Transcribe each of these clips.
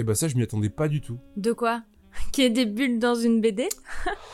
Eh bah ça, je m'y attendais pas du tout. De quoi? Qu'il y ait des bulles dans une BD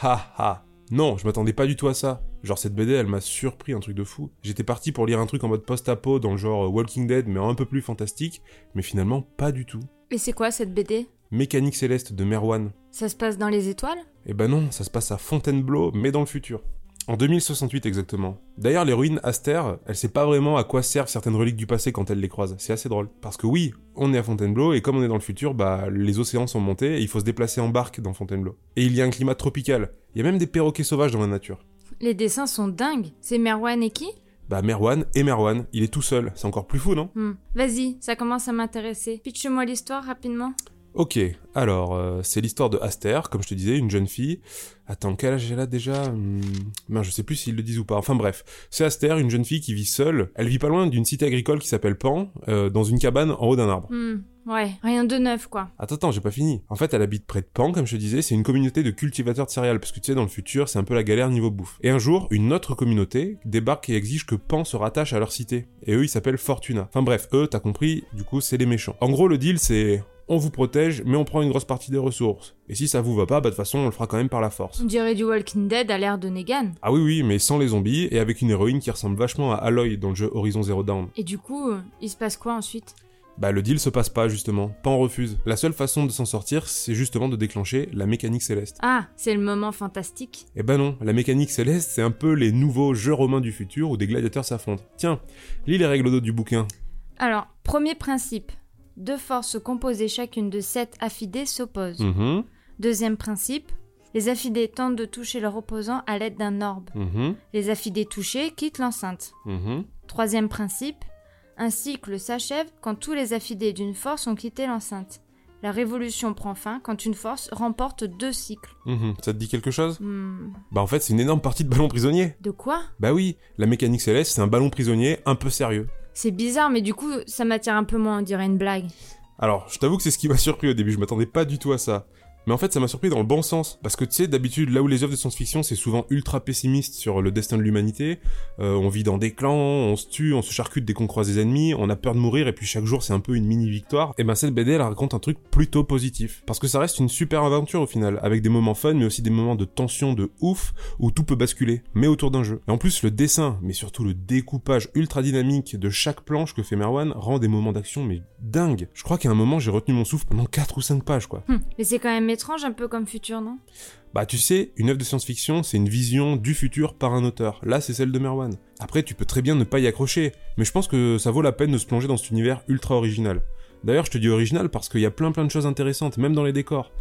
Ha ha Non, je m'attendais pas du tout à ça. Genre cette BD, elle m'a surpris, un truc de fou. J'étais parti pour lire un truc en mode post-apo dans le genre Walking Dead, mais un peu plus fantastique, mais finalement pas du tout. Et c'est quoi cette BD Mécanique céleste de Merwan. Ça se passe dans les étoiles? Eh ben non, ça se passe à Fontainebleau, mais dans le futur. En 2068 exactement. D'ailleurs, l'héroïne Aster, elle sait pas vraiment à quoi servent certaines reliques du passé quand elle les croise. C'est assez drôle. Parce que oui, on est à Fontainebleau, et comme on est dans le futur, bah, les océans sont montés, et il faut se déplacer en barque dans Fontainebleau. Et il y a un climat tropical. Il y a même des perroquets sauvages dans la nature. Les dessins sont dingues. C'est Merwan et qui? Bah, Merwan et Merwan, il est tout seul. C'est encore plus fou, non? Hmm. Vas-y, ça commence à m'intéresser. Pitche-moi l'histoire rapidement. Ok, alors, euh, c'est l'histoire de Aster, comme je te disais, une jeune fille. Attends, quel âge elle a déjà Hmm, Ben, je sais plus s'ils le disent ou pas. Enfin bref, c'est Aster, une jeune fille qui vit seule. Elle vit pas loin d'une cité agricole qui s'appelle Pan, euh, dans une cabane en haut d'un arbre. Hmm. Ouais, rien de neuf quoi. Attends, attends, j'ai pas fini. En fait, elle habite près de Pan, comme je te disais, c'est une communauté de cultivateurs de céréales, parce que tu sais, dans le futur, c'est un peu la galère niveau bouffe. Et un jour, une autre communauté débarque et exige que Pan se rattache à leur cité. Et eux, ils s'appellent Fortuna. Enfin bref, eux, t'as compris, du coup, c'est les méchants. En gros, le deal, c'est... On vous protège, mais on prend une grosse partie des ressources. Et si ça vous va pas, bah de toute façon, on le fera quand même par la force. On dirait du Walking Dead à l'ère de Negan. Ah oui, oui, mais sans les zombies, et avec une héroïne qui ressemble vachement à Aloy dans le jeu Horizon Zero Dawn. Et du coup, euh, il se passe quoi ensuite? Bah le deal se passe pas, justement. Pan refuse. La seule façon de s'en sortir, c'est justement de déclencher la mécanique céleste. Ah, c'est le moment fantastique. Eh ben non, la mécanique céleste, c'est un peu les nouveaux jeux romains du futur où des gladiateurs s'affrontent. Tiens, lis les règles d'eau du bouquin. Alors, premier principe. Deux forces composées chacune de sept affidés s'opposent. Mhm, Deuxième principe. Les affidés tentent de toucher leur opposant à l'aide d'un orbe. mhm, Les affidés touchés quittent l'enceinte. mhm. Troisième principe. Un cycle s'achève quand tous les affidés d'une force ont quitté l'enceinte. La révolution prend fin quand une force remporte deux cycles. Ça te dit quelque chose? Hmm, Bah en fait, c'est une énorme partie de ballon prisonnier. De quoi? Bah oui, la mécanique céleste, c'est un ballon prisonnier un peu sérieux. C'est bizarre, mais du coup, ça m'attire un peu moins, on dirait une blague. Alors, je t'avoue que c'est ce qui m'a surpris au début, je m'attendais pas du tout à ça. Mais en fait, ça m'a surpris dans le bon sens. Parce que tu sais, d'habitude, là où les œuvres de science-fiction, c'est souvent ultra pessimiste sur le destin de l'humanité, euh, on vit dans des clans, on se tue, on se charcute dès qu'on croise des ennemis, on a peur de mourir, et puis chaque jour, c'est un peu une mini-victoire. Et ben, cette BD, elle raconte un truc plutôt positif. Parce que ça reste une super aventure au final, avec des moments fun, mais aussi des moments de tension de ouf, où tout peut basculer, mais autour d'un jeu. Et en plus, le dessin, mais surtout le découpage ultra dynamique de chaque planche que fait Merwan, rend des moments d'action, mais dingue. Je crois qu'à un moment, j'ai retenu mon souffle pendant 4 ou 5 pages, quoi. Hum, Mais c'est quand même étrange, un peu comme futur, non? Bah tu sais, une œuvre de science-fiction, c'est une vision du futur par un auteur. Là, c'est celle de Merwan. Après, tu peux très bien ne pas y accrocher, mais je pense que ça vaut la peine de se plonger dans cet univers ultra original. D'ailleurs, je te dis original parce qu'il y a plein plein de choses intéressantes, même dans les décors.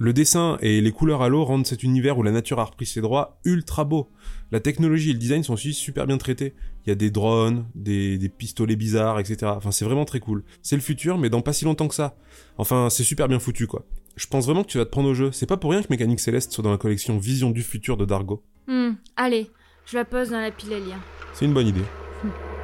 Le dessin et les couleurs à l'eau rendent cet univers où la nature a repris ses droits ultra beau. La technologie et le design sont aussi super bien traités. Il y a des drones, des, des pistolets bizarres, etc. Enfin, c'est vraiment très cool. C'est le futur, mais dans pas si longtemps que ça. Enfin, c'est super bien foutu, quoi. Je pense vraiment que tu vas te prendre au jeu. C'est pas pour rien que Mécanique Céleste soit dans la collection Vision du futur de Dargo. Hum, allez, je la pose dans la pile à lire. C'est une bonne idée.